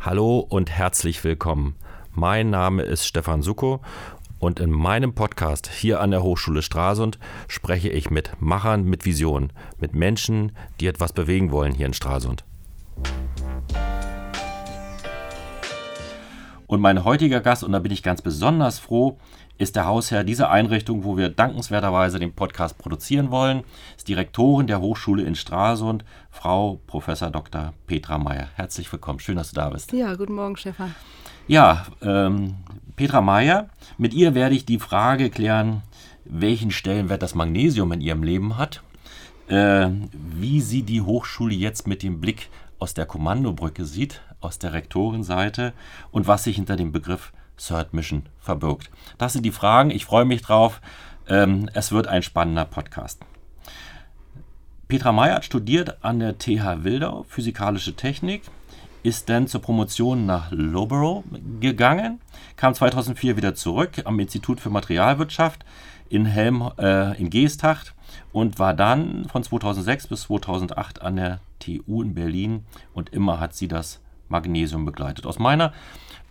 Hallo und herzlich willkommen. Mein Name ist Stefan Suko und in meinem Podcast hier an der Hochschule Stralsund spreche ich mit Machern mit Visionen, mit Menschen, die etwas bewegen wollen hier in Stralsund. Und mein heutiger Gast, und da bin ich ganz besonders froh, ist der Hausherr dieser Einrichtung, wo wir dankenswerterweise den Podcast produzieren wollen, ist Direktorin der Hochschule in Stralsund, Frau Prof. Dr. Petra Meyer. Herzlich willkommen, schön, dass du da bist. Ja, guten Morgen, Stefan. Ja, ähm, Petra Meyer, mit ihr werde ich die Frage klären, welchen Stellenwert das Magnesium in ihrem Leben hat, äh, wie sie die Hochschule jetzt mit dem Blick aus der Kommandobrücke sieht, aus der Rektorenseite und was sich hinter dem Begriff Third Mission verbirgt. Das sind die Fragen. Ich freue mich drauf. Ähm, es wird ein spannender Podcast. Petra Meyer studiert an der TH Wildau Physikalische Technik, ist dann zur Promotion nach Loughborough gegangen, kam 2004 wieder zurück am Institut für Materialwirtschaft in Helm äh, in Geesthacht und war dann von 2006 bis 2008 an der TU in Berlin und immer hat sie das Magnesium begleitet. Aus meiner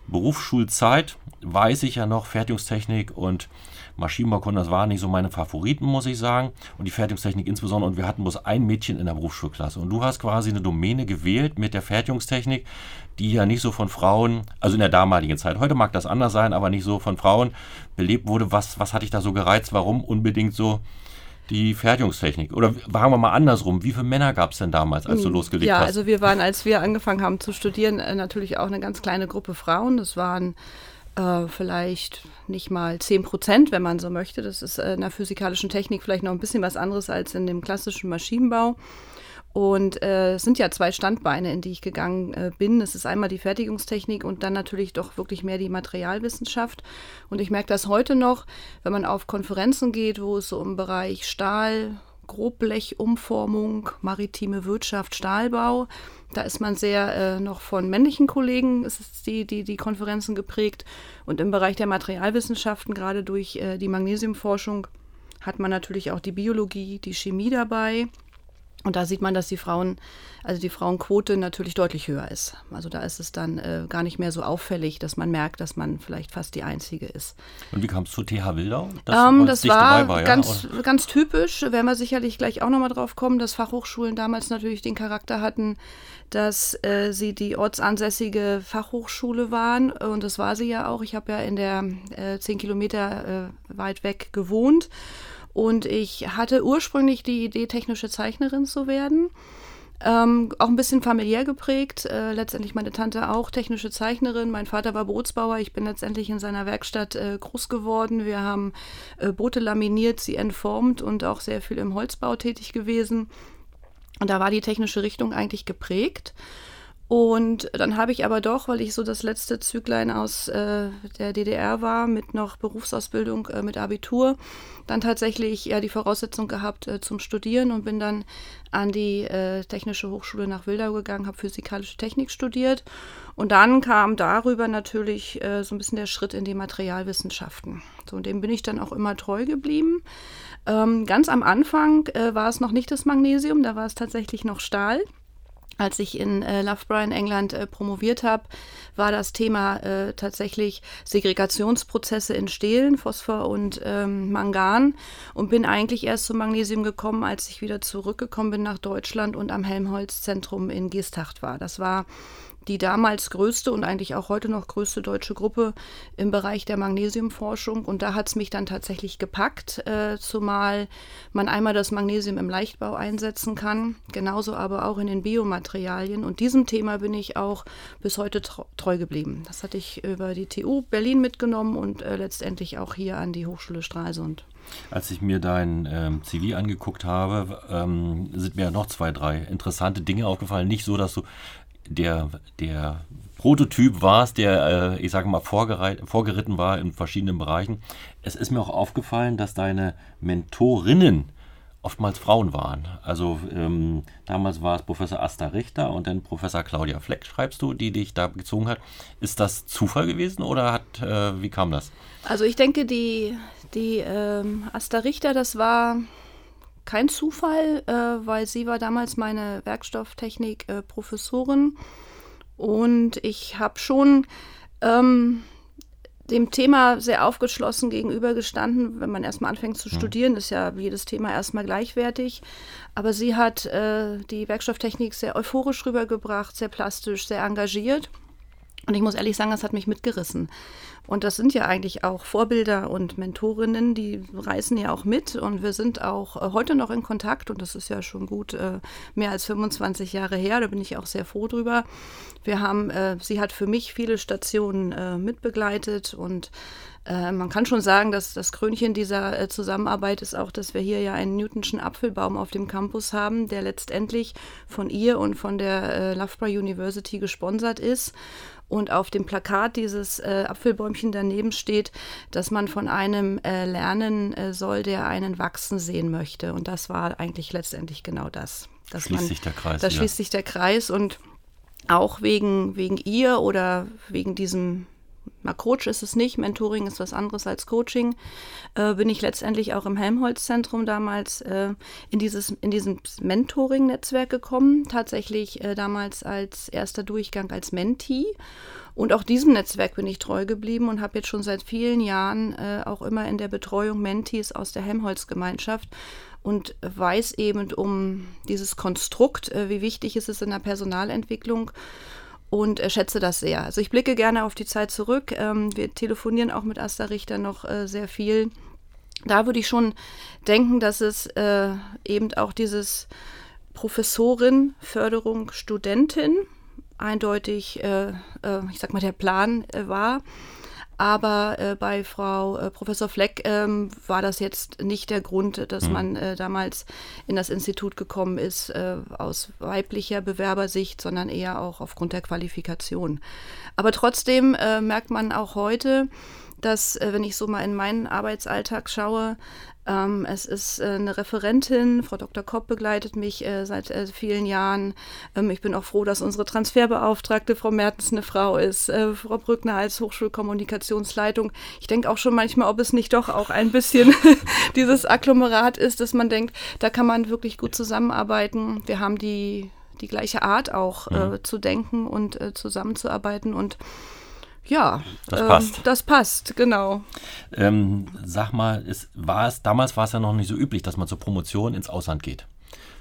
Berufsschulzeit weiß ich ja noch, Fertigungstechnik und Maschinenbaukunde, das waren nicht so meine Favoriten, muss ich sagen. Und die Fertigungstechnik insbesondere. Und wir hatten bloß ein Mädchen in der Berufsschulklasse. Und du hast quasi eine Domäne gewählt mit der Fertigungstechnik, die ja nicht so von Frauen, also in der damaligen Zeit, heute mag das anders sein, aber nicht so von Frauen belebt wurde. Was, was hat dich da so gereizt? Warum unbedingt so die Fertigungstechnik? Oder sagen wir mal andersrum, wie viele Männer gab es denn damals, als du hm, losgelegt ja, hast? Ja, also wir waren, als wir angefangen haben zu studieren, äh, natürlich auch eine ganz kleine Gruppe Frauen. Das waren äh, vielleicht nicht mal 10 Prozent, wenn man so möchte. Das ist äh, in der physikalischen Technik vielleicht noch ein bisschen was anderes als in dem klassischen Maschinenbau. Und äh, es sind ja zwei Standbeine, in die ich gegangen äh, bin. Es ist einmal die Fertigungstechnik und dann natürlich doch wirklich mehr die Materialwissenschaft. Und ich merke das heute noch, wenn man auf Konferenzen geht, wo es so im Bereich Stahl, Grobblechumformung, maritime Wirtschaft, Stahlbau. Da ist man sehr äh, noch von männlichen Kollegen, ist die, die, die Konferenzen geprägt. Und im Bereich der Materialwissenschaften, gerade durch äh, die Magnesiumforschung, hat man natürlich auch die Biologie, die Chemie dabei. Und da sieht man, dass die Frauen, also die Frauenquote natürlich deutlich höher ist. Also da ist es dann äh, gar nicht mehr so auffällig, dass man merkt, dass man vielleicht fast die Einzige ist. Und wie kam es zu TH Wildau? Das, ähm, das war, war, ganz, ja, ganz typisch, werden wir sicherlich gleich auch nochmal drauf kommen, dass Fachhochschulen damals natürlich den Charakter hatten, dass äh, sie die ortsansässige Fachhochschule waren. Und das war sie ja auch. Ich habe ja in der äh, zehn Kilometer äh, weit weg gewohnt. Und ich hatte ursprünglich die Idee, technische Zeichnerin zu werden. Ähm, auch ein bisschen familiär geprägt. Äh, letztendlich meine Tante auch technische Zeichnerin. Mein Vater war Bootsbauer. Ich bin letztendlich in seiner Werkstatt äh, groß geworden. Wir haben äh, Boote laminiert, sie entformt und auch sehr viel im Holzbau tätig gewesen. Und da war die technische Richtung eigentlich geprägt. Und dann habe ich aber doch, weil ich so das letzte Züglein aus äh, der DDR war, mit noch Berufsausbildung, äh, mit Abitur, dann tatsächlich ja die Voraussetzung gehabt äh, zum Studieren und bin dann an die äh, Technische Hochschule nach Wildau gegangen, habe physikalische Technik studiert. Und dann kam darüber natürlich äh, so ein bisschen der Schritt in die Materialwissenschaften. So, und dem bin ich dann auch immer treu geblieben. Ähm, ganz am Anfang äh, war es noch nicht das Magnesium, da war es tatsächlich noch Stahl als ich in äh, Loughborough in England äh, promoviert habe, war das Thema äh, tatsächlich Segregationsprozesse in Stehlen, Phosphor und ähm, Mangan und bin eigentlich erst zum Magnesium gekommen, als ich wieder zurückgekommen bin nach Deutschland und am Helmholtz-Zentrum in Geesthacht war. Das war die damals größte und eigentlich auch heute noch größte deutsche Gruppe im Bereich der Magnesiumforschung. Und da hat es mich dann tatsächlich gepackt, äh, zumal man einmal das Magnesium im Leichtbau einsetzen kann, genauso aber auch in den Biomaterialien. Und diesem Thema bin ich auch bis heute treu geblieben. Das hatte ich über die TU Berlin mitgenommen und äh, letztendlich auch hier an die Hochschule Stralsund. Als ich mir dein ähm, CV angeguckt habe, ähm, sind mir noch zwei, drei interessante Dinge aufgefallen. Nicht so, dass du der, der Prototyp warst, der, äh, ich sage mal, vorgeritten war in verschiedenen Bereichen. Es ist mir auch aufgefallen, dass deine Mentorinnen oftmals Frauen waren. Also ähm, damals war es Professor Asta Richter und dann Professor Claudia Fleck, schreibst du, die dich da gezogen hat. Ist das Zufall gewesen oder hat, äh, wie kam das? Also ich denke, die, die ähm, Asta Richter, das war kein Zufall, äh, weil sie war damals meine Werkstofftechnik-Professorin. Und ich habe schon ähm, dem Thema sehr aufgeschlossen gegenübergestanden. Wenn man erstmal anfängt zu studieren, ist ja jedes Thema erstmal gleichwertig. Aber sie hat äh, die Werkstofftechnik sehr euphorisch rübergebracht, sehr plastisch, sehr engagiert. Und ich muss ehrlich sagen, das hat mich mitgerissen. Und das sind ja eigentlich auch Vorbilder und Mentorinnen, die reisen ja auch mit. Und wir sind auch äh, heute noch in Kontakt. Und das ist ja schon gut äh, mehr als 25 Jahre her. Da bin ich auch sehr froh drüber. Wir haben, äh, sie hat für mich viele Stationen mitbegleitet und äh, man kann schon sagen, dass das Krönchen dieser äh, Zusammenarbeit ist auch, dass wir hier ja einen Newtonschen Apfelbaum auf dem Campus haben, der letztendlich von ihr und von der Loughborough University gesponsert ist und auf dem Plakat dieses äh, Apfelbäumchen daneben steht, dass man von einem äh, lernen äh, soll, der einen wachsen sehen möchte. Und das war eigentlich letztendlich genau das. Da schließt man, sich der Kreis. Da schließt sich der Kreis und auch wegen, wegen ihr oder wegen diesem na, Coach ist es nicht, Mentoring ist was anderes als Coaching, äh, bin ich letztendlich auch im Helmholtz-Zentrum damals äh, in, dieses, in diesem Mentoring-Netzwerk gekommen, tatsächlich äh, damals als erster Durchgang als Mentee. Und auch diesem Netzwerk bin ich treu geblieben und habe jetzt schon seit vielen Jahren äh, auch immer in der Betreuung Mentees aus der Helmholtz-Gemeinschaft und weiß eben um dieses Konstrukt, äh, wie wichtig ist es in der Personalentwicklung und äh, schätze das sehr. Also ich blicke gerne auf die Zeit zurück. Ähm, wir telefonieren auch mit Asta Richter noch äh, sehr viel. Da würde ich schon denken, dass es äh, eben auch dieses Professorin, Förderung, Studentin eindeutig, ich sag mal, der Plan war. Aber äh, bei Frau äh, Professor Fleck ähm, war das jetzt nicht der Grund, dass mhm. man äh, damals in das Institut gekommen ist äh, aus weiblicher Bewerbersicht, sondern eher auch aufgrund der Qualifikation. Aber trotzdem äh, merkt man auch heute, dass, äh, wenn ich so mal in meinen Arbeitsalltag schaue, ähm, es ist äh, eine Referentin, Frau Dr. Kopp begleitet mich äh, seit äh, vielen Jahren. Ähm, ich bin auch froh, dass unsere Transferbeauftragte Frau Mertens eine Frau ist, äh, Frau Brückner als Hochschulkommunikationsleitung. Ich denke auch schon manchmal, ob es nicht doch auch ein bisschen dieses Agglomerat ist, dass man denkt, da kann man wirklich gut zusammenarbeiten. Wir haben die, die gleiche Art auch äh, mhm. zu denken und äh, zusammenzuarbeiten und ja, das äh, passt. Das passt, genau. Ähm, sag mal, ist, war es, damals war es ja noch nicht so üblich, dass man zur Promotion ins Ausland geht.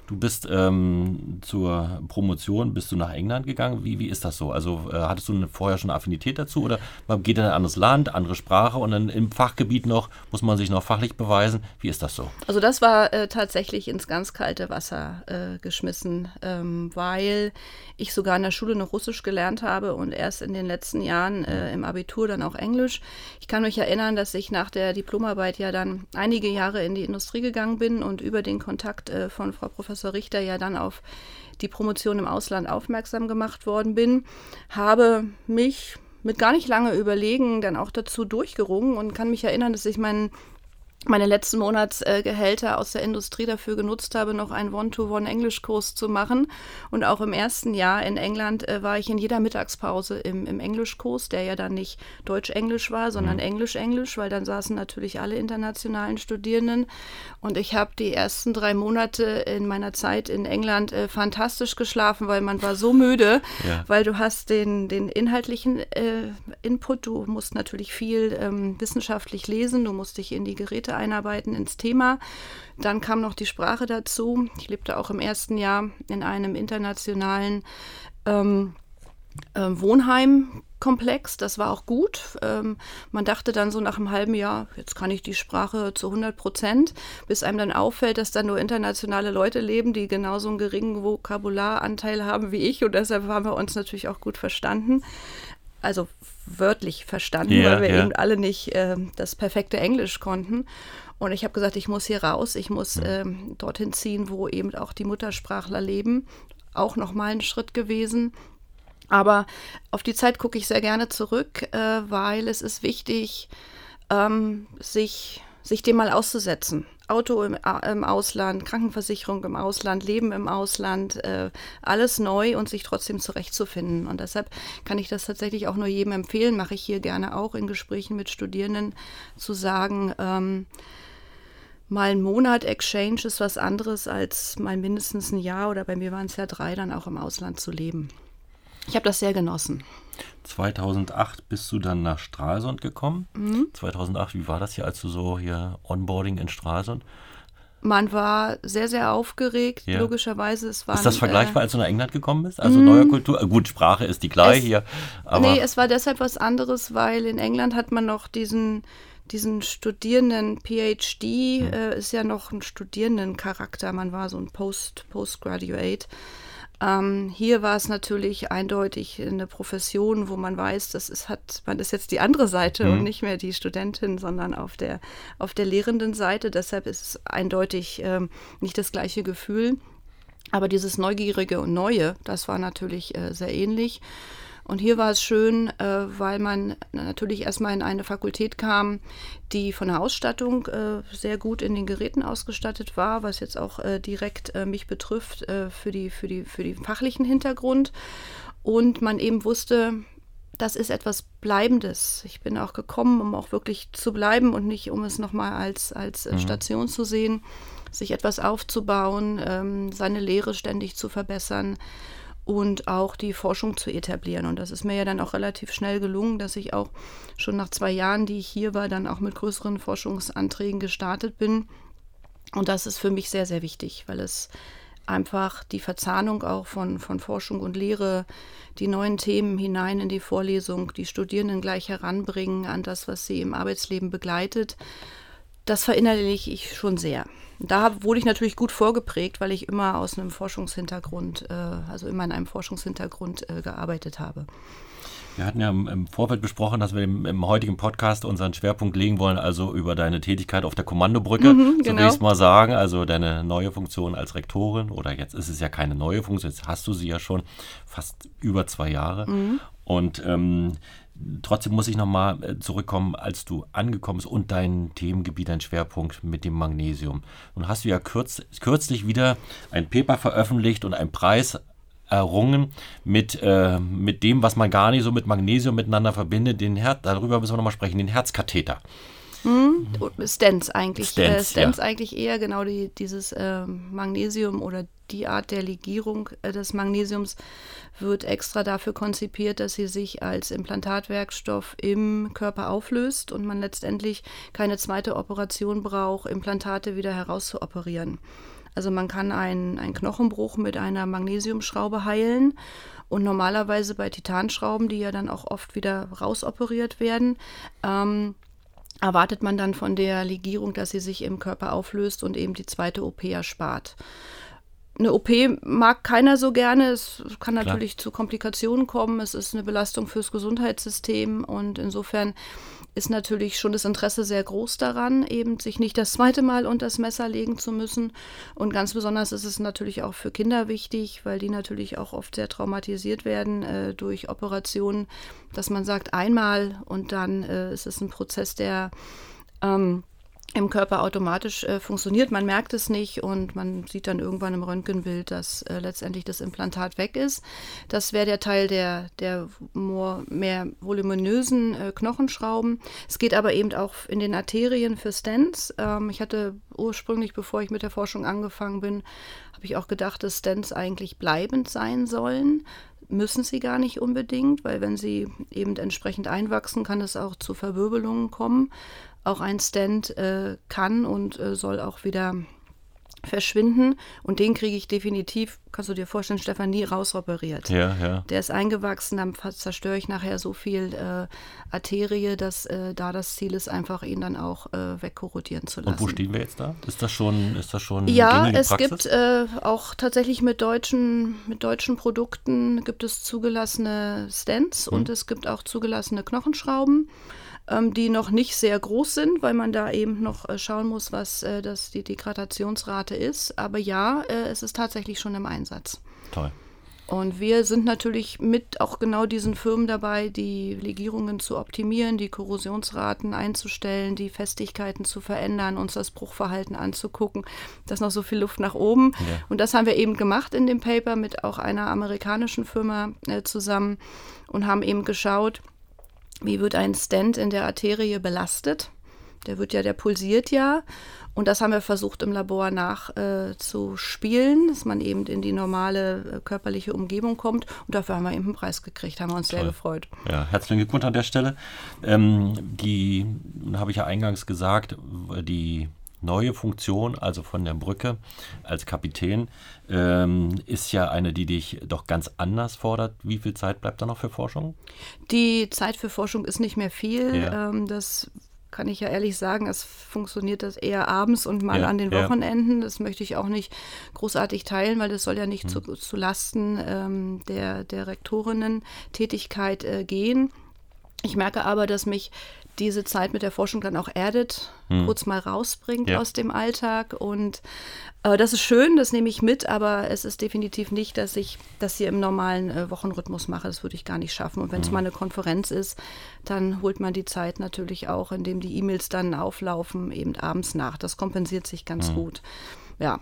Du bist ähm, zur Promotion, bist du nach England gegangen. Wie, wie ist das so? Also äh, hattest du eine, vorher schon eine Affinität dazu oder man geht in ein anderes Land, andere Sprache und dann im Fachgebiet noch, muss man sich noch fachlich beweisen? Wie ist das so? Also das war äh, tatsächlich ins ganz kalte Wasser äh, geschmissen, ähm, weil ich sogar in der Schule noch Russisch gelernt habe und erst in den letzten Jahren äh, im Abitur dann auch Englisch. Ich kann mich erinnern, dass ich nach der Diplomarbeit ja dann einige Jahre in die Industrie gegangen bin und über den Kontakt äh, von Frau Professor Professor Richter ja dann auf die Promotion im Ausland aufmerksam gemacht worden bin, habe mich mit gar nicht lange Überlegen dann auch dazu durchgerungen und kann mich erinnern, dass ich meinen meine letzten Monatsgehälter aus der Industrie dafür genutzt habe, noch einen One-to-One-Englischkurs zu machen. Und auch im ersten Jahr in England äh, war ich in jeder Mittagspause im, im Englischkurs, der ja dann nicht Deutsch-Englisch war, sondern mhm. Englisch-Englisch, weil dann saßen natürlich alle internationalen Studierenden. Und ich habe die ersten drei Monate in meiner Zeit in England äh, fantastisch geschlafen, weil man war so müde, ja. weil du hast den, den inhaltlichen äh, Input, du musst natürlich viel ähm, wissenschaftlich lesen, du musst dich in die Geräte einarbeiten ins Thema. Dann kam noch die Sprache dazu. Ich lebte auch im ersten Jahr in einem internationalen ähm, äh, Wohnheimkomplex. Das war auch gut. Ähm, man dachte dann so nach einem halben Jahr, jetzt kann ich die Sprache zu 100 Prozent, bis einem dann auffällt, dass da nur internationale Leute leben, die genauso einen geringen Vokabularanteil haben wie ich. Und deshalb haben wir uns natürlich auch gut verstanden. Also wörtlich verstanden, ja, weil wir ja. eben alle nicht äh, das perfekte Englisch konnten. Und ich habe gesagt, ich muss hier raus, ich muss ähm, dorthin ziehen, wo eben auch die Muttersprachler leben. Auch nochmal ein Schritt gewesen. Aber auf die Zeit gucke ich sehr gerne zurück, äh, weil es ist wichtig, ähm, sich, sich dem mal auszusetzen. Auto im, im, Ausland, Krankenversicherung im Ausland, Leben im Ausland, äh, alles neu und sich trotzdem zurechtzufinden. Und deshalb kann ich das tatsächlich auch nur jedem empfehlen, mache ich hier gerne auch in Gesprächen mit Studierenden, zu sagen, ähm, mal ein Monat Exchange ist was anderes als mal mindestens ein Jahr oder bei mir waren es ja drei, dann auch im Ausland zu leben. Ich habe das sehr genossen. 2008 bist du dann nach Stralsund gekommen. Mhm. 2008, wie war das hier, als du so hier Onboarding in Stralsund? Man war sehr, sehr aufgeregt, ja. logischerweise. Es waren, ist das vergleichbar, äh, als du nach England gekommen bist? Also neue mhm. Kultur? Gut, Sprache ist die gleiche hier. Aber nee, es war deshalb was anderes, weil in England hat man noch diesen, diesen Studierenden PhD, mhm. äh, ist ja noch ein Studierendencharakter. Man war so ein Post, Postgraduate. Ähm, hier war es natürlich eindeutig eine Profession, wo man weiß, das ist, hat, man ist jetzt die andere Seite mhm. und nicht mehr die Studentin, sondern auf der, auf der lehrenden Seite. Deshalb ist es eindeutig ähm, nicht das gleiche Gefühl. Aber dieses Neugierige und Neue, das war natürlich äh, sehr ähnlich. Und hier war es schön, äh, weil man natürlich erstmal in eine Fakultät kam, die von der Ausstattung äh, sehr gut in den Geräten ausgestattet war, was jetzt auch äh, direkt äh, mich betrifft äh, für, die, für, die, für den fachlichen Hintergrund. Und man eben wusste, das ist etwas Bleibendes. Ich bin auch gekommen, um auch wirklich zu bleiben und nicht, um es nochmal als, als äh, mhm. Station zu sehen, sich etwas aufzubauen, ähm, seine Lehre ständig zu verbessern und auch die Forschung zu etablieren. Und das ist mir ja dann auch relativ schnell gelungen, dass ich auch schon nach zwei Jahren, die ich hier war, dann auch mit größeren Forschungsanträgen gestartet bin. Und das ist für mich sehr, sehr wichtig, weil es einfach die Verzahnung auch von, von Forschung und Lehre, die neuen Themen hinein in die Vorlesung, die Studierenden gleich heranbringen an das, was sie im Arbeitsleben begleitet, das verinnerliche ich schon sehr. Da wurde ich natürlich gut vorgeprägt, weil ich immer aus einem Forschungshintergrund, äh, also immer in einem Forschungshintergrund äh, gearbeitet habe. Wir hatten ja im Vorfeld besprochen, dass wir im, im, heutigen Podcast unseren Schwerpunkt legen wollen, also über deine Tätigkeit auf der Kommandobrücke, mhm, genau. so will ich es mal sagen, also deine neue Funktion als Rektorin oder jetzt ist es ja keine neue Funktion, jetzt hast du sie ja schon fast über zwei Jahre. Mhm. Und ähm, Trotzdem muss ich nochmal äh, zurückkommen, als du angekommen bist und dein Themengebiet, dein Schwerpunkt mit dem Magnesium. Nun hast du ja kürz, kürzlich wieder ein Paper veröffentlicht und einen Preis errungen mit, äh, mit dem, was man gar nicht so mit Magnesium miteinander verbindet. Den Her darüber müssen wir nochmal sprechen, den Herzkatheter. Hm? Stents eigentlich. Stents, äh, Stents ja. eigentlich eher genau die, dieses äh, Magnesium oder die Art der Legierung äh, des Magnesiums wird extra dafür konzipiert, dass sie sich als Implantatwerkstoff im Körper auflöst und man letztendlich keine zweite Operation braucht, Implantate wieder herauszuoperieren. Also man kann einen, einen Knochenbruch mit einer Magnesiumschraube heilen und normalerweise bei Titanschrauben, die ja dann auch oft wieder rausoperiert werden, ähm, erwartet man dann von der Legierung, dass sie sich im Körper auflöst und eben die zweite OP erspart. Eine OP mag keiner so gerne. Es kann natürlich Klar. zu Komplikationen kommen. Es ist eine Belastung fürs Gesundheitssystem und insofern ist natürlich schon das Interesse sehr groß daran, eben sich nicht das zweite Mal unter das Messer legen zu müssen. Und ganz besonders ist es natürlich auch für Kinder wichtig, weil die natürlich auch oft sehr traumatisiert werden äh, durch Operationen, dass man sagt einmal und dann äh, ist es ein Prozess, der ähm, im Körper automatisch äh, funktioniert. Man merkt es nicht und man sieht dann irgendwann im Röntgenbild, dass äh, letztendlich das Implantat weg ist. Das wäre der Teil der, der mehr voluminösen äh, Knochenschrauben. Es geht aber eben auch in den Arterien für Stents. Ähm, ich hatte ursprünglich, bevor ich mit der Forschung angefangen bin, habe ich auch gedacht, dass Stents eigentlich bleibend sein sollen müssen sie gar nicht unbedingt, weil wenn sie eben entsprechend einwachsen, kann es auch zu Verwirbelungen kommen auch ein Stand äh, kann und äh, soll auch wieder verschwinden. Und den kriege ich definitiv, kannst du dir vorstellen, Stefan, nie rausoperiert. Ja, ja. Der ist eingewachsen, dann zerstöre ich nachher so viel äh, Arterie, dass äh, da das Ziel ist, einfach ihn dann auch äh, wegkorrodieren zu lassen. Und wo stehen wir jetzt da? Ist das schon, ist das schon Ja, es Praxis? gibt äh, auch tatsächlich mit deutschen, mit deutschen Produkten gibt es zugelassene Stents hm. und es gibt auch zugelassene Knochenschrauben die noch nicht sehr groß sind, weil man da eben noch äh, schauen muss, was äh, das, die Degradationsrate ist. Aber ja, äh, es ist tatsächlich schon im Einsatz. Toll. Und wir sind natürlich mit auch genau diesen Firmen dabei, die Legierungen zu optimieren, die Korrosionsraten einzustellen, die Festigkeiten zu verändern, uns das Bruchverhalten anzugucken. Da ist noch so viel Luft nach oben. Ja. Und das haben wir eben gemacht in dem Paper mit auch einer amerikanischen Firma äh, zusammen und haben eben geschaut, wie wird ein Stent in der Arterie belastet? Der wird ja, der pulsiert ja. Und das haben wir versucht im Labor nachzuspielen, äh, dass man eben in die normale äh, körperliche Umgebung kommt. Und dafür haben wir eben einen Preis gekriegt, haben wir uns Toll. sehr gefreut. Ja, herzlichen Glückwunsch an der Stelle. Ähm, die, habe ich ja eingangs gesagt, die neue Funktion, also von der Brücke als Kapitän, ähm, ist ja eine, die dich doch ganz anders fordert. Wie viel Zeit bleibt da noch für Forschung? Die Zeit für Forschung ist nicht mehr viel. Ja. Ähm, das kann ich ja ehrlich sagen, es funktioniert das eher abends und mal ja, an den Wochenenden. Ja. Das möchte ich auch nicht großartig teilen, weil das soll ja nicht mhm. zu, zu Lasten ähm, der, der Rektorinnen-Tätigkeit äh, gehen. Ich merke aber, dass mich diese Zeit mit der Forschung dann auch erdet, hm. kurz mal rausbringt ja. aus dem Alltag. Und äh, das ist schön, das nehme ich mit, aber es ist definitiv nicht, dass ich das hier im normalen äh, Wochenrhythmus mache. Das würde ich gar nicht schaffen. Und wenn es hm. mal eine Konferenz ist, dann holt man die Zeit natürlich auch, indem die E-Mails dann auflaufen, eben abends nach. Das kompensiert sich ganz hm. gut. Ja,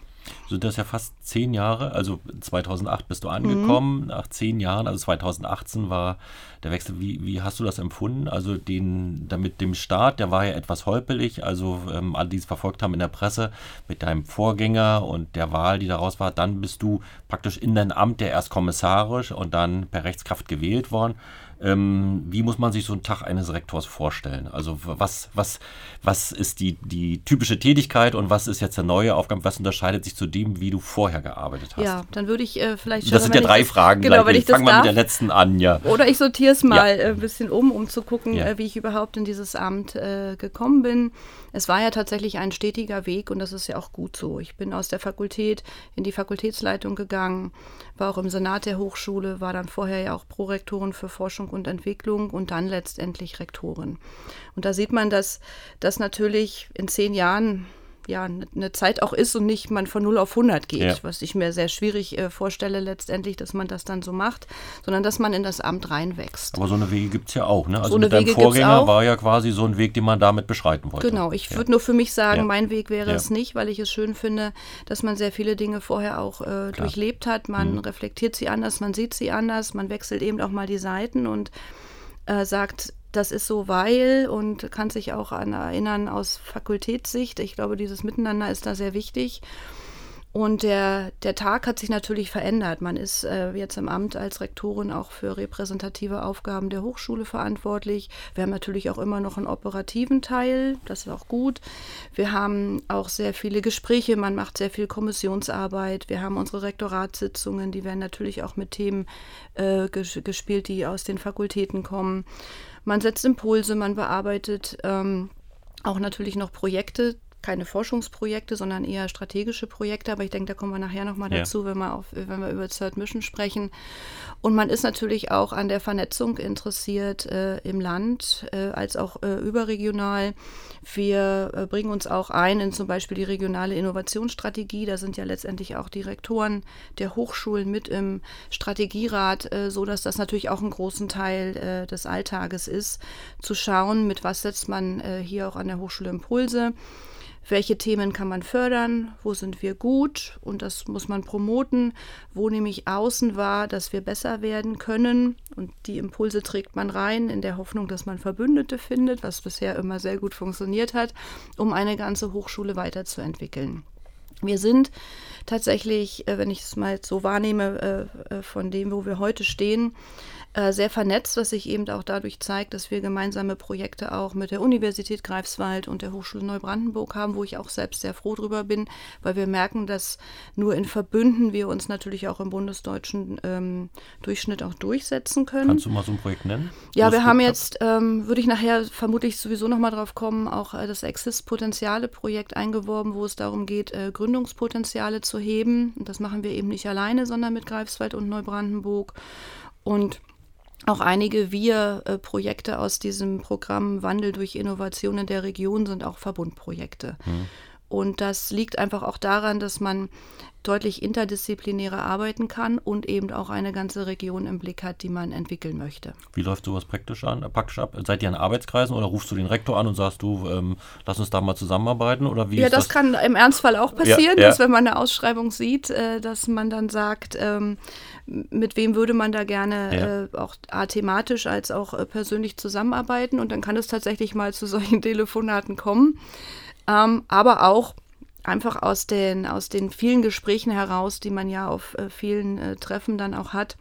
sind das ja fast zehn Jahre. Also 2008 bist du angekommen, mhm. nach zehn Jahren, also 2018 war der Wechsel. Wie, wie hast du das empfunden? Also den, damit dem Start, der war ja etwas holpelig. Also ähm, alle, die es verfolgt haben in der Presse, mit deinem Vorgänger und der Wahl, die daraus war, dann bist du praktisch in dein Amt der erst kommissarisch und dann per Rechtskraft gewählt worden. Ähm, wie muss man sich so einen Tag eines Rektors vorstellen? Also was, was, was ist die, die typische Tätigkeit und was ist jetzt der neue Aufgabe? Was unterscheidet sich zu dem, wie du vorher gearbeitet hast? Ja, dann würde ich äh, vielleicht schon, Das sind ja drei das, Fragen. Genau, gleich. wenn ich Fangen wir mit der letzten an, ja. Oder ich sortiere es mal ja. Äh, ein bisschen um, um zu gucken, ja. äh, wie ich überhaupt in dieses Amt äh, gekommen bin. Es war ja tatsächlich ein stetiger Weg und das ist ja auch gut so. Ich bin aus der Fakultät in die Fakultätsleitung gegangen, war auch im Senat der Hochschule, war dann vorher ja auch Prorektorin für Forschung und Entwicklung und dann letztendlich Rektorin. Und da sieht man, dass das natürlich in zehn Jahren ja, eine Zeit auch ist und nicht man von 0 auf 100 geht, ja. was ich mir sehr schwierig äh, vorstelle letztendlich, dass man das dann so macht, sondern dass man in das Amt reinwächst. Aber so eine Wege gibt es ja auch, ne? Also so mit deinem Wege Vorgänger war ja quasi so ein Weg, den man damit beschreiten wollte. Genau, ich ja. würde nur für mich sagen, ja. mein Weg wäre es nicht, weil ich es schön finde, dass man sehr viele Dinge vorher auch äh, durchlebt hat, man mhm. reflektiert sie anders, man sieht sie anders, man wechselt eben auch mal die Seiten und äh, sagt, das ist so, weil und kann sich auch an erinnern aus Fakultätssicht. Ich glaube, dieses Miteinander ist da sehr wichtig. Und der, der Tag hat sich natürlich verändert. Man ist äh, jetzt im Amt als Rektorin auch für repräsentative Aufgaben der Hochschule verantwortlich. Wir haben natürlich auch immer noch einen operativen Teil, das ist auch gut. Wir haben auch sehr viele Gespräche, man macht sehr viel Kommissionsarbeit. Wir haben unsere Rektoratssitzungen, die werden natürlich auch mit Themen äh, gespielt, die aus den Fakultäten kommen. Man setzt Impulse, man bearbeitet ähm, auch natürlich noch Projekte keine Forschungsprojekte, sondern eher strategische Projekte. Aber ich denke, da kommen wir nachher nochmal ja. dazu, wenn wir, auf, wenn wir über Third Mission sprechen. Und man ist natürlich auch an der Vernetzung interessiert äh, im Land äh, als auch äh, überregional. Wir äh, bringen uns auch ein in zum Beispiel die regionale Innovationsstrategie. Da sind ja letztendlich auch Direktoren der Hochschulen mit im Strategierat, äh, so dass das natürlich auch einen großen Teil äh, des Alltages ist, zu schauen, mit was setzt man hier auch an der Hochschule Impulse welche Themen kann man fördern, wo sind wir gut? Und das muss man promoten, wo nämlich außen war, dass wir besser werden können? Und die Impulse trägt man rein in der Hoffnung, dass man Verbündete findet, was bisher immer sehr gut funktioniert hat, um eine ganze Hochschule weiterzuentwickeln. Wir sind tatsächlich, äh, wenn ich es mal so wahrnehme, äh, äh, von dem, wo wir heute stehen, äh, sehr vernetzt, was sich eben auch dadurch zeigt, dass wir gemeinsame Projekte auch mit der Universität Greifswald und der Hochschule Neubrandenburg haben, wo ich auch selbst sehr froh drüber bin, weil wir merken, dass nur in Verbünden wir uns natürlich auch im bundesdeutschen ähm, Durchschnitt auch durchsetzen können. Kannst du mal so ein Projekt nennen? Ja, wir haben jetzt, ähm, würde ich nachher vermutlich sowieso nochmal drauf kommen, auch äh, das Exist-Potenziale-Projekt eingeworben, wo es darum geht, äh, Gründungspotenziale zu heben. Und das machen wir eben nicht alleine, sondern mit Greifswald und Neubrandenburg. Und auch einige Wir-Projekte aus diesem Programm Wandel durch Innovation in der Region sind auch Verbundprojekte. Mhm. Und das liegt einfach auch daran, dass man deutlich interdisziplinärer arbeiten kann und eben auch eine ganze Region im Blick hat, die man entwickeln möchte. Wie läuft sowas praktisch, an, praktisch ab? Seid ihr an Arbeitskreisen oder rufst du den Rektor an und sagst du, ähm, lass uns da mal zusammenarbeiten? Oder wie ja, das, das, kann im Ernstfall auch passieren, ja, ja. dass wenn man eine Ausschreibung sieht, äh, dass man dann sagt, ähm, mit wem würde man da gerne ja. äh, auch thematisch als auch äh, persönlich zusammenarbeiten und dann kann es tatsächlich mal zu solchen Telefonaten kommen. Ähm, aber auch einfach aus den, aus den vielen Gesprächen heraus, die man ja auf äh, vielen äh, Treffen dann auch hat,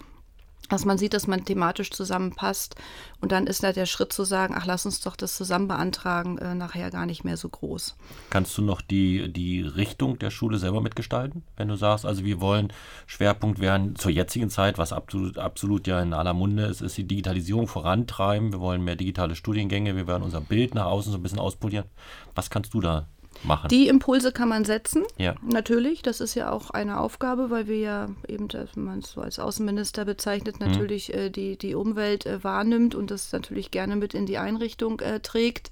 dass man sieht, dass man thematisch zusammenpasst. Und dann ist da der Schritt zu sagen, ach, lass uns doch das zusammen beantragen, äh, nachher gar nicht mehr so groß. Kannst du noch die, die Richtung der Schule selber mitgestalten? Wenn du sagst, also wir wollen Schwerpunkt werden zur jetzigen Zeit, was absolut, absolut ja in aller Munde ist, ist die Digitalisierung vorantreiben. Wir wollen mehr digitale Studiengänge, wir werden unser Bild nach außen so ein bisschen auspolieren. Was kannst du da machen. Die Impulse kann man setzen, ja. natürlich. Das ist ja auch eine Aufgabe, weil wir ja eben, wenn man es so als Außenminister bezeichnet, mhm. natürlich mhm. äh, die, die Umwelt äh, wahrnimmt und das natürlich gerne mit in die Einrichtung äh, trägt.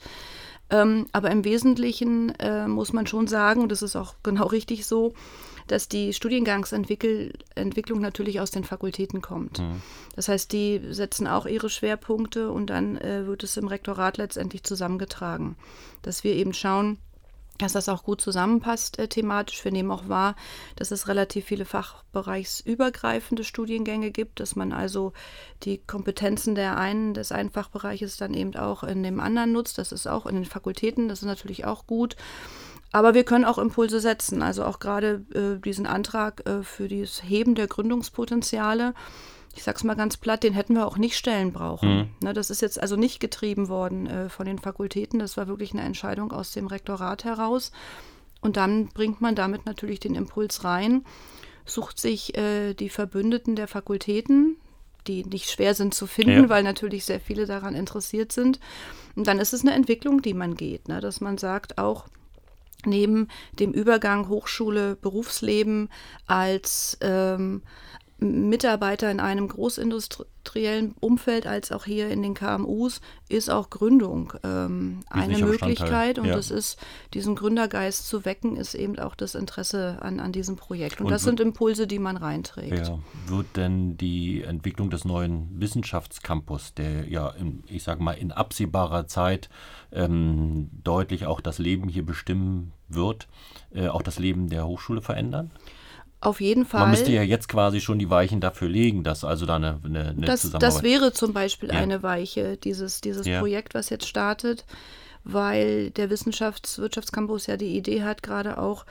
Ähm, aber im Wesentlichen äh, muss man schon sagen, und das ist auch genau richtig so, dass die Studiengangsentwicklung natürlich aus den Fakultäten kommt. Mhm. Das heißt, die setzen auch ihre Schwerpunkte und dann äh, wird es im Rektorat letztendlich zusammengetragen, dass wir eben schauen, dass das auch gut zusammenpasst äh, thematisch. Wir nehmen auch wahr, dass es relativ viele fachbereichsübergreifende Studiengänge gibt, dass man also die Kompetenzen der einen, des einen Fachbereiches dann eben auch in dem anderen nutzt. Das ist auch in den Fakultäten, das ist natürlich auch gut. Aber wir können auch Impulse setzen, also auch gerade äh, diesen Antrag äh, für das Heben der Gründungspotenziale ich sag's mal ganz platt, den hätten wir auch nicht stellen brauchen. Mhm. Ne, das ist jetzt also nicht getrieben worden äh, von den Fakultäten. Das war wirklich eine Entscheidung aus dem Rektorat heraus. Und dann bringt man damit natürlich den Impuls rein, sucht sich äh, die Verbündeten der Fakultäten, die nicht schwer sind zu finden, ja. weil natürlich sehr viele daran interessiert sind. Und dann ist es eine Entwicklung, die man geht, ne? dass man sagt, auch neben dem Übergang Hochschule, Berufsleben als ähm, Mitarbeiter in einem großindustriellen Umfeld als auch hier in den KMUs ist auch Gründung ähm, eine Möglichkeit. Und ja. das ist, diesen Gründergeist zu wecken, ist eben auch das Interesse an, an diesem Projekt. Und, und das sind Impulse, die man reinträgt. Ja. Wird denn die Entwicklung des neuen Wissenschaftscampus, der ja, in, ich sage mal, in absehbarer Zeit ähm, deutlich auch das Leben hier bestimmen wird, äh, auch das Leben der Hochschule verändern? Auf jeden Fall. Man müsste ja jetzt quasi schon die Weichen dafür legen, dass also da eine, eine, eine das, Zusammenarbeit... Das wäre zum Beispiel ja. eine Weiche, dieses, dieses ja. Projekt, was jetzt startet, weil der Wissenschafts-Wirtschaftscampus ja die Idee hat, gerade auch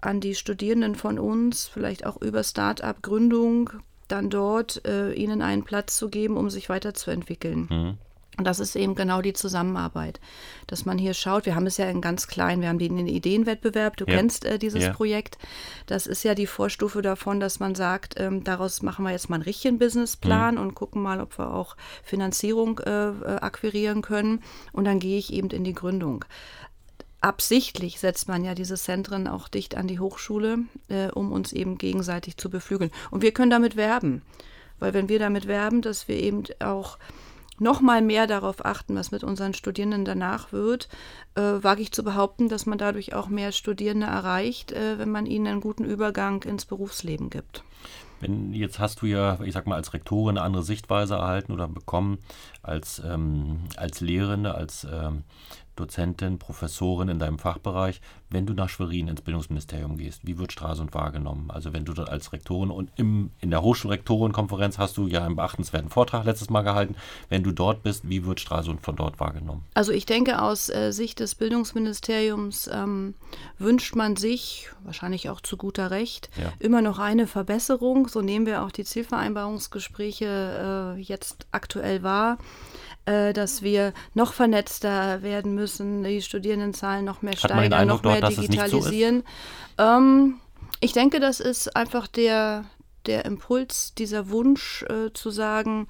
an die Studierenden von uns, vielleicht auch über Start-up-Gründung, dann dort äh, ihnen einen Platz zu geben, um sich weiterzuentwickeln. Mhm. Und das ist eben genau die Zusammenarbeit, dass man hier schaut. Wir haben es ja in ganz klein, wir haben den Ideenwettbewerb, du ja. kennst äh, dieses ja. Projekt. Das ist ja die Vorstufe davon, dass man sagt, ähm, daraus machen wir jetzt mal einen richtigen Businessplan mhm. und gucken mal, ob wir auch Finanzierung äh, äh, akquirieren können. Und dann gehe ich eben in die Gründung. Absichtlich setzt man ja diese Zentren auch dicht an die Hochschule, äh, um uns eben gegenseitig zu beflügeln. Und wir können damit werben, weil wenn wir damit werben, dass wir eben auch noch mal mehr darauf achten, was mit unseren Studierenden danach wird, äh, wage ich zu behaupten, dass man dadurch auch mehr Studierende erreicht, äh, wenn man ihnen einen guten Übergang ins Berufsleben gibt. Wenn, jetzt hast du ja, ich sag mal, als Rektorin eine andere Sichtweise erhalten oder bekommen als, ähm, als Lehrende, als ähm, Dozentin, Professorin in deinem Fachbereich, wenn du nach Schwerin ins Bildungsministerium gehst? Wie wird Stralsund wahrgenommen? Also wenn du dort als Rektorin und im, in der Hochschulrektorenkonferenz hast du ja einen beachtenswerten Vortrag letztes Mal gehalten. Wenn du dort bist, wie wird Stralsund von dort wahrgenommen? Also ich denke, aus äh, Sicht des Bildungsministeriums ähm, wünscht man sich, wahrscheinlich auch zu guter Recht, ja. immer noch eine Verbesserung. So nehmen wir auch die Zielvereinbarungsgespräche äh, jetzt aktuell wahr. Äh, dass wir noch vernetzter werden müssen, die Studierendenzahlen noch mehr steigern, noch mehr dort, digitalisieren. So ähm, ich denke, das ist einfach der, der Impuls, dieser Wunsch äh, zu sagen,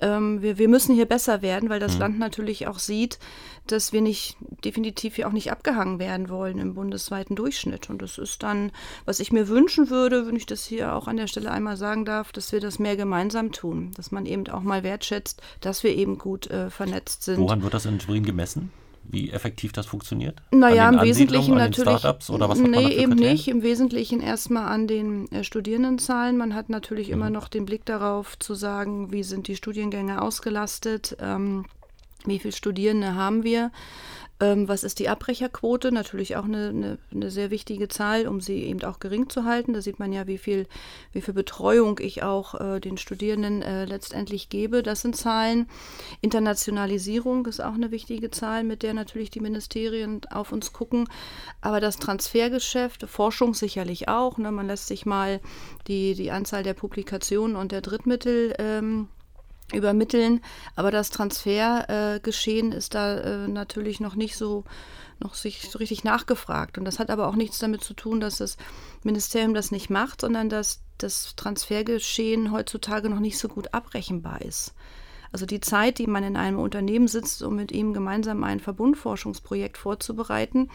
ähm, wir, wir müssen hier besser werden, weil das mhm. Land natürlich auch sieht, dass wir nicht definitiv hier auch nicht abgehangen werden wollen im bundesweiten Durchschnitt. Und das ist dann, was ich mir wünschen würde, wenn ich das hier auch an der Stelle einmal sagen darf, dass wir das mehr gemeinsam tun, dass man eben auch mal wertschätzt, dass wir eben gut äh, vernetzt sind. Woran wird das in Schwerin gemessen? Wie effektiv das funktioniert? Naja, im Wesentlichen natürlich. Startups oder was nee, eben nicht. Im Wesentlichen erstmal an den äh, Studierendenzahlen. Man hat natürlich mhm. immer noch den Blick darauf zu sagen, wie sind die Studiengänge ausgelastet, ähm, wie viele Studierende haben wir. Ähm, was ist die Abbrecherquote? Natürlich auch eine, eine, eine, sehr wichtige Zahl, um sie eben auch gering zu halten. Da sieht man ja, wie viel, wie viel Betreuung ich auch äh, den Studierenden äh, letztendlich gebe. Das sind Zahlen. Internationalisierung ist auch eine wichtige Zahl, mit der natürlich die Ministerien auf uns gucken. Aber das Transfergeschäft, Forschung sicherlich auch. Ne? Man lässt sich mal die, die Anzahl der Publikationen und der Drittmittel ähm, übermitteln. Aber das Transfergeschehen äh, ist da äh, natürlich noch nicht so noch sich so richtig nachgefragt. Und das hat aber auch nichts damit zu tun, dass das Ministerium das nicht macht, sondern dass das Transfergeschehen heutzutage noch nicht so gut abrechenbar ist. Also die Zeit, die man in einem Unternehmen sitzt, um mit ihm gemeinsam ein Verbundforschungsprojekt vorzubereiten,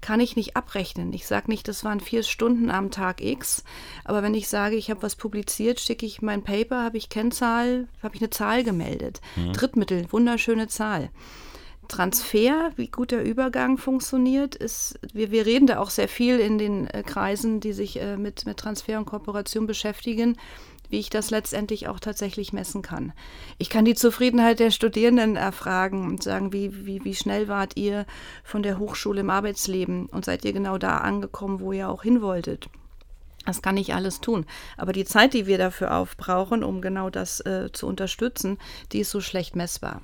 kann ich nicht abrechnen. Ich sage nicht, das waren vier Stunden am Tag X, aber wenn ich sage, ich habe was publiziert, schicke ich mein Paper, habe ich Kennzahl, habe ich eine Zahl gemeldet. Mhm. Drittmittel, wunderschöne Zahl. Transfer, wie gut der Übergang funktioniert, ist, wir, wir reden da auch sehr viel in den äh, Kreisen, die sich äh, mit, mit Transfer und Kooperation beschäftigen wie ich das letztendlich auch tatsächlich messen kann. Ich kann die Zufriedenheit der Studierenden erfragen und sagen, wie, wie, wie schnell wart ihr von der Hochschule im Arbeitsleben und seid ihr genau da angekommen, wo ihr auch hin wolltet. Das kann ich alles tun. Aber die Zeit, die wir dafür aufbrauchen, um genau das äh, zu unterstützen, die ist so schlecht messbar.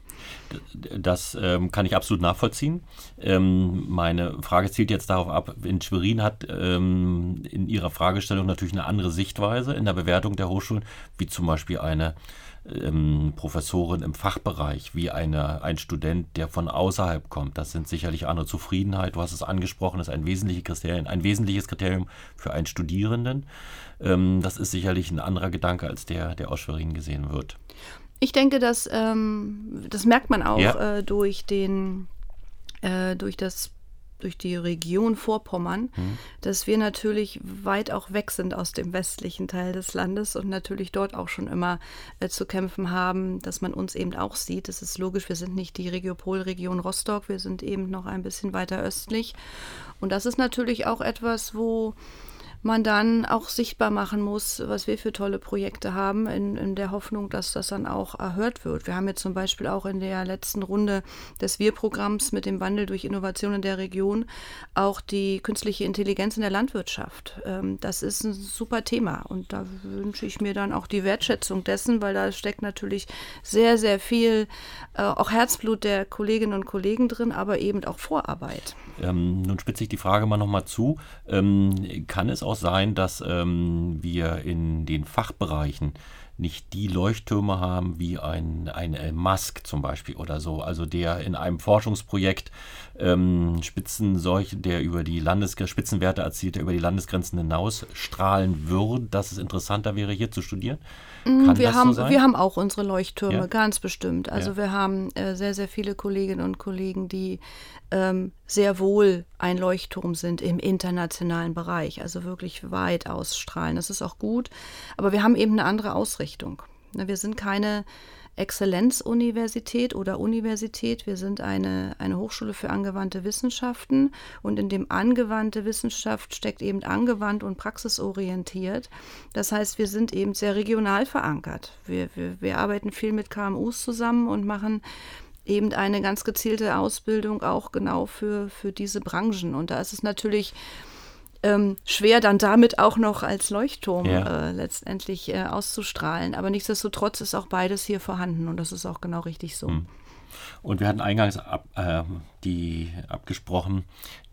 Das ähm, kann ich absolut nachvollziehen. Ähm, meine Frage zielt jetzt darauf ab, in Schwerin hat ähm, in ihrer Fragestellung natürlich eine andere Sichtweise in der Bewertung der Hochschulen, wie zum Beispiel eine ähm, Professorin im Fachbereich wie eine, ein Student, der von außerhalb kommt. Das sind sicherlich andere Zufriedenheit. Du hast es angesprochen, ist ein, wesentliche Kriterien, ein wesentliches Kriterium für einen Studierenden. Ähm, das ist sicherlich ein anderer Gedanke als der, der aus Schwerin gesehen wird. Ich denke, dass ähm, das merkt man auch ja. äh, durch den äh, durch das durch die Region Vorpommern, mhm. dass wir natürlich weit auch weg sind aus dem westlichen Teil des Landes und natürlich dort auch schon immer äh, zu kämpfen haben, dass man uns eben auch sieht. Das ist logisch, wir sind nicht die Regiopolregion Rostock, wir sind eben noch ein bisschen weiter östlich. Und das ist natürlich auch etwas, wo man dann auch sichtbar machen muss, was wir für tolle Projekte haben, in, in der Hoffnung, dass das dann auch erhört wird. Wir haben jetzt zum Beispiel auch in der letzten Runde des Wir-Programms mit dem Wandel durch Innovation in der Region auch die künstliche Intelligenz in der Landwirtschaft. Ähm, das ist ein super Thema und da wünsche ich mir dann auch die Wertschätzung dessen, weil da steckt natürlich sehr, sehr viel äh, auch Herzblut der Kolleginnen und Kollegen drin, aber eben auch Vorarbeit. Ähm, nun spitze ich die Frage mal nochmal zu. Ähm, kann es auch sein, dass ähm, wir in den Fachbereichen nicht die Leuchttürme haben wie ein, ein Musk zum Beispiel oder so, also der in einem Forschungsprojekt ähm, Spitzenseuche, der über die Landes Spitzenwerte erzielt, der über die Landesgrenzen hinaus strahlen würde, dass es interessanter wäre, hier zu studieren? Mm, Kann wir, haben, so wir haben auch unsere Leuchttürme, ja. ganz bestimmt. Also ja. wir haben äh, sehr, sehr viele Kolleginnen und Kollegen, die ähm, sehr wohl ein Leuchtturm sind im internationalen Bereich, also wirklich weit ausstrahlen. Das ist auch gut, aber wir haben eben eine andere Ausrichtung. Ne, wir sind keine Exzellenzuniversität oder Universität. Wir sind eine, eine Hochschule für angewandte Wissenschaften und in dem angewandte Wissenschaft steckt eben angewandt und praxisorientiert. Das heißt, wir sind eben sehr regional verankert. Wir, wir, wir arbeiten viel mit KMUs zusammen und machen eben eine ganz gezielte Ausbildung auch genau für, für diese Branchen. Und da ist es natürlich ähm, schwer dann damit auch noch als Leuchtturm ja. äh, letztendlich äh, auszustrahlen. Aber nichtsdestotrotz ist auch beides hier vorhanden und das ist auch genau richtig so. Hm. Und wir hatten eingangs ab, äh, die abgesprochen,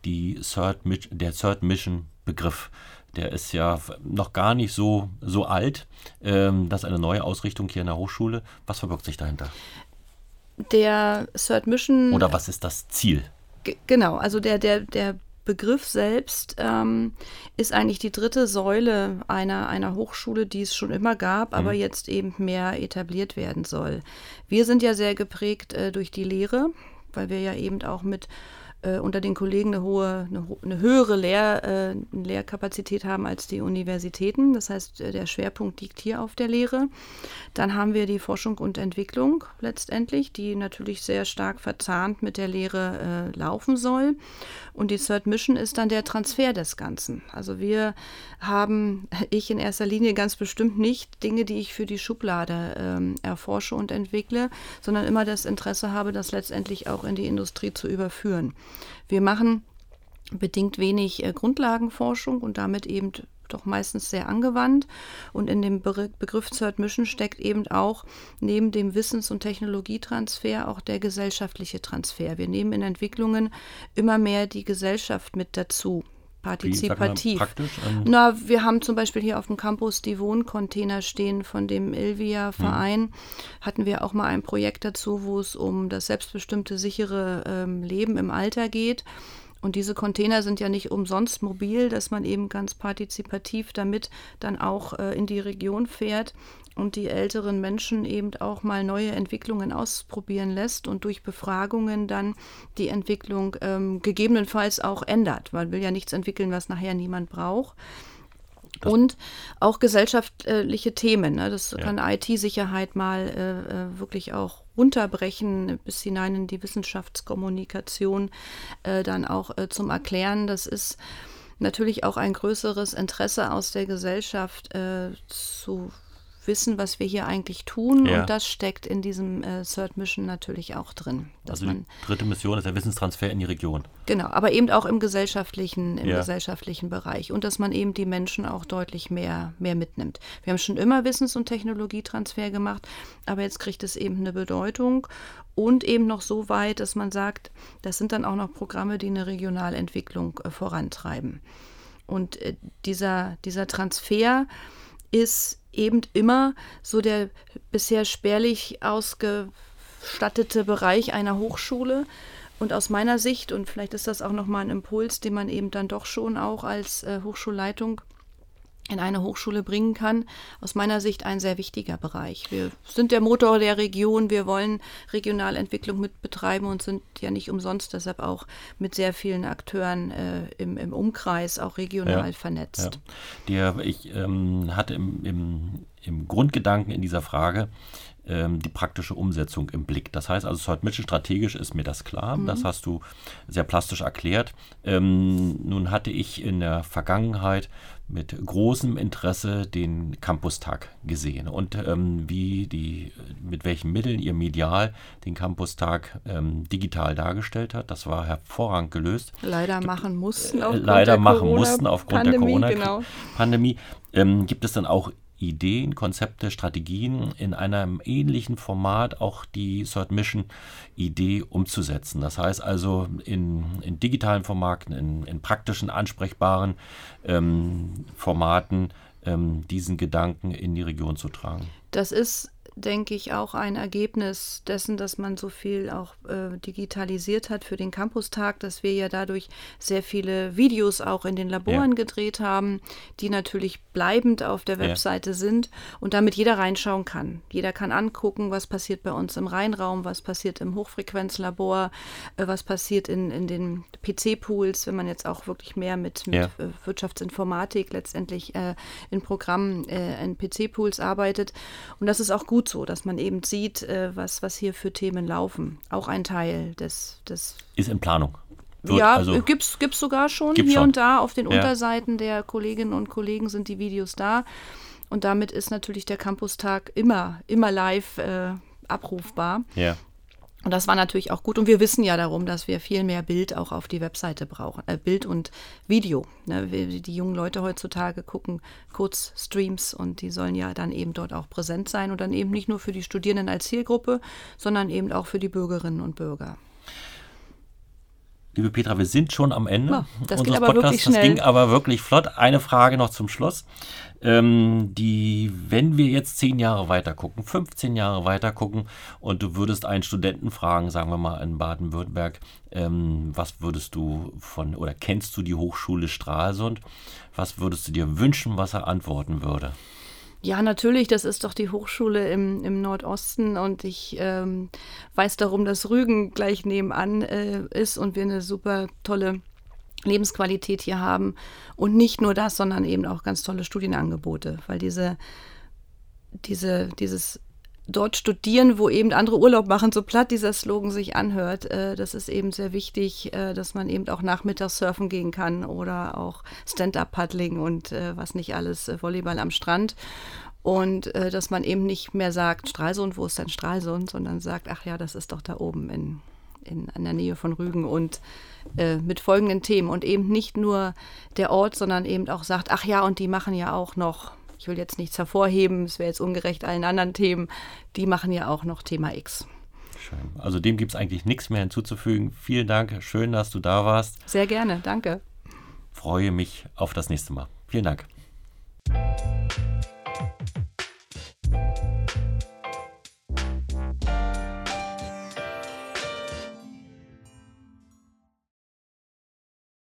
die Third, der Third Mission Begriff. Der ist ja noch gar nicht so, so alt. Ähm, das ist eine neue Ausrichtung hier in der Hochschule. Was verbirgt sich dahinter? Der Third Mission. Oder was ist das Ziel? Genau, also der, der, der Begriff selbst ähm, ist eigentlich die dritte Säule einer, einer Hochschule, die es schon immer gab, mhm. aber jetzt eben mehr etabliert werden soll. Wir sind ja sehr geprägt äh, durch die Lehre, weil wir ja eben auch mit äh, unter den Kollegen eine hohe, eine, eine höhere Lehr, äh, Lehrkapazität haben als die Universitäten. Das heißt, äh, der Schwerpunkt liegt hier auf der Lehre. Dann haben wir die Forschung und Entwicklung letztendlich, die natürlich sehr stark verzahnt mit der Lehre äh, laufen soll. Und die Third Mission ist dann der Transfer des Ganzen. Also wir haben, ich in erster Linie ganz bestimmt nicht Dinge, die ich für die Schublade ähm, erforsche und entwickle, sondern immer das Interesse habe, das letztendlich auch in die Industrie zu überführen. Wir machen bedingt wenig äh, Grundlagenforschung und damit eben doch meistens sehr angewandt. Und in dem Begriff Third Mission steckt eben auch neben dem Wissens- und Technologietransfer auch der gesellschaftliche Transfer. Wir nehmen in Entwicklungen immer mehr die Gesellschaft mit dazu partizipativ. Ähm Na, wir haben zum Beispiel hier auf dem Campus die Wohncontainer stehen von dem Ilvia-Verein. Hm. Hatten wir auch mal ein Projekt dazu, wo es um das selbstbestimmte, sichere ähm, Leben im Alter geht. Und diese Container sind ja nicht umsonst mobil, dass man eben ganz partizipativ damit dann auch äh, in die Region fährt und die älteren Menschen eben auch mal neue Entwicklungen ausprobieren lässt und durch Befragungen dann die Entwicklung ähm, gegebenenfalls auch ändert. Man will ja nichts entwickeln, was nachher niemand braucht. Das und auch gesellschaftliche Themen. Ne? Das ja. kann IT-Sicherheit mal äh, äh, wirklich auch runterbrechen bis hinein in die Wissenschaftskommunikation, äh, dann auch äh, zum Erklären. Das ist natürlich auch ein größeres Interesse aus der Gesellschaft äh, zu wissen, was wir hier eigentlich tun. Ja. Und das steckt in diesem äh, Third Mission natürlich auch drin. also die dritte Mission ist der Wissenstransfer in die Region. Genau, aber eben auch im gesellschaftlichen, im ja. gesellschaftlichen Bereich. Und dass man eben die Menschen auch deutlich mehr, mehr mitnimmt. Wir haben schon immer Wissens- und Technologietransfer gemacht, aber jetzt kriegt es eben eine Bedeutung und eben noch so weit, dass man sagt, das sind dann auch noch Programme, die eine Regionalentwicklung äh, vorantreiben. Und äh, dieser, dieser Transfer ist eben immer so der bisher spärlich ausgestattete Bereich einer Hochschule. Und aus meiner Sicht, und vielleicht ist das auch nochmal ein Impuls, den man eben dann doch schon auch als äh, Hochschulleitung in eine Hochschule bringen kann, aus meiner Sicht ein sehr wichtiger Bereich. Wir sind der Motor der Region, wir wollen Regionalentwicklung mit betreiben und sind ja nicht umsonst deshalb auch mit sehr vielen Akteuren äh, im, im, Umkreis auch regional ja, vernetzt. Ja. Der, ich ähm, hatte im, im, im Grundgedanken in dieser Frage ähm, die praktische Umsetzung im Blick. Das heißt also, heute strategisch ist mir das klar. Mhm. Das hast du sehr plastisch erklärt. Ähm, nun hatte ich in der Vergangenheit mit großem Interesse den Campustag gesehen und ähm, wie die, mit welchen Mitteln ihr medial den Campustag ähm, digital dargestellt hat. Das war hervorragend gelöst. Leider machen mussten äh, aufgrund leider der machen mussten aufgrund Pandemie, der Corona-Pandemie. Genau. Ähm, gibt es dann auch Ideen, Konzepte, Strategien in einem ähnlichen Format auch die Third Mission Idee umzusetzen. Das heißt also in, in digitalen Formaten, in, in praktischen, ansprechbaren ähm, Formaten ähm, diesen Gedanken in die Region zu tragen. Das ist denke ich, auch ein Ergebnis dessen, dass man so viel auch äh, digitalisiert hat für den Campustag, dass wir ja dadurch sehr viele Videos auch in den Laboren ja. gedreht haben, die natürlich bleibend auf der Webseite ja. sind und damit jeder reinschauen kann. Jeder kann angucken, was passiert bei uns im Rheinraum, was passiert im Hochfrequenzlabor, äh, was passiert in, in den PC-Pools, wenn man jetzt auch wirklich mehr mit, mit ja. Äh, Wirtschaftsinformatik letztendlich äh, in Programmen, äh, in PC-Pools arbeitet. Und das ist auch gut so, dass man eben sieht, äh, was, was hier für Themen laufen. Auch ein Teil des. des ist in Planung. Wird ja, also, gibt es sogar schon hier schon. und da. Auf den ja. Unterseiten der Kolleginnen und Kollegen sind die Videos da. Und damit ist natürlich der Campustag immer, immer live äh, abrufbar. Ja. Und das war natürlich auch gut. Und wir wissen ja darum, dass wir viel mehr Bild auch auf die Webseite brauchen. Äh, Bild und Video. Ne? Die jungen Leute heutzutage gucken Kurzstreams und die sollen ja dann eben dort auch präsent sein und dann eben nicht nur für die Studierenden als Zielgruppe, sondern eben auch für die Bürgerinnen und Bürger. Liebe Petra, wir sind schon am Ende oh, das unseres Podcasts. Das ging aber wirklich flott. Eine Frage noch zum Schluss. Ähm, die, wenn wir jetzt zehn Jahre weiter gucken, 15 Jahre weiter gucken und du würdest einen Studenten fragen, sagen wir mal in Baden-Württemberg, ähm, was würdest du von oder kennst du die Hochschule Stralsund? Was würdest du dir wünschen, was er antworten würde? Ja, natürlich, das ist doch die Hochschule im, im Nordosten und ich ähm, weiß darum, dass Rügen gleich nebenan äh, ist und wir eine super tolle Lebensqualität hier haben. Und nicht nur das, sondern eben auch ganz tolle Studienangebote, weil diese, diese, dieses dort studieren, wo eben andere Urlaub machen, so platt dieser Slogan sich anhört. Äh, das ist eben sehr wichtig, äh, dass man eben auch nachmittags surfen gehen kann oder auch Stand-up-Paddling und äh, was nicht alles, äh, Volleyball am Strand. Und äh, dass man eben nicht mehr sagt, Stralsund, wo ist denn Stralsund, sondern sagt, ach ja, das ist doch da oben in, in, in der Nähe von Rügen und äh, mit folgenden Themen. Und eben nicht nur der Ort, sondern eben auch sagt, ach ja, und die machen ja auch noch ich will jetzt nichts hervorheben, es wäre jetzt ungerecht allen anderen Themen, die machen ja auch noch Thema X. Schön. Also dem gibt es eigentlich nichts mehr hinzuzufügen. Vielen Dank, schön, dass du da warst. Sehr gerne, danke. Freue mich auf das nächste Mal. Vielen Dank.